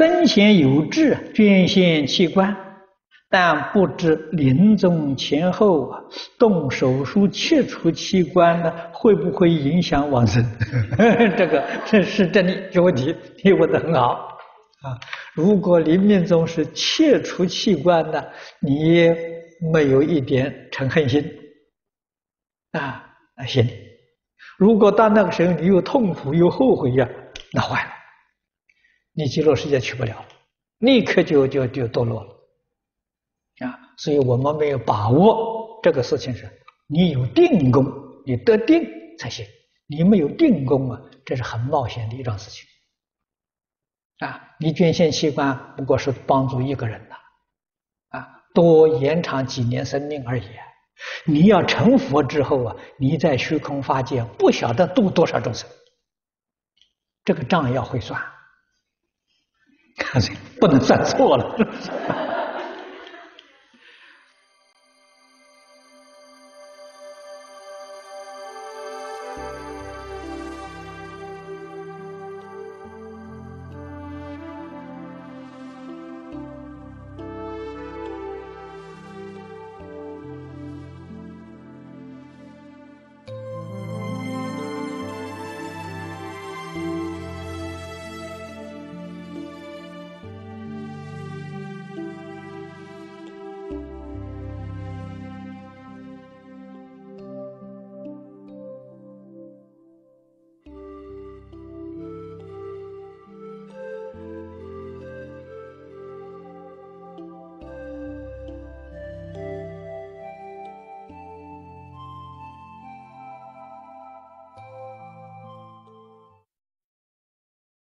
生前有志捐献器官，但不知临终前后，动手术切除器官呢，会不会影响往生？这个这是真的这问题，你问的很好啊！如果临命终是切除器官的，你没有一点嗔恨心啊，那行。如果到那个时候你又痛苦又后悔呀，那坏了。你极乐世界去不了，立刻就就就堕落了啊！所以我们没有把握这个事情是，你有定功，你得定才行。你没有定功啊，这是很冒险的一桩事情啊！你捐献器官不过是帮助一个人呐，啊，多延长几年生命而已。你要成佛之后啊，你在虚空法界不晓得度多少众生，这个账要会算。不能算错了，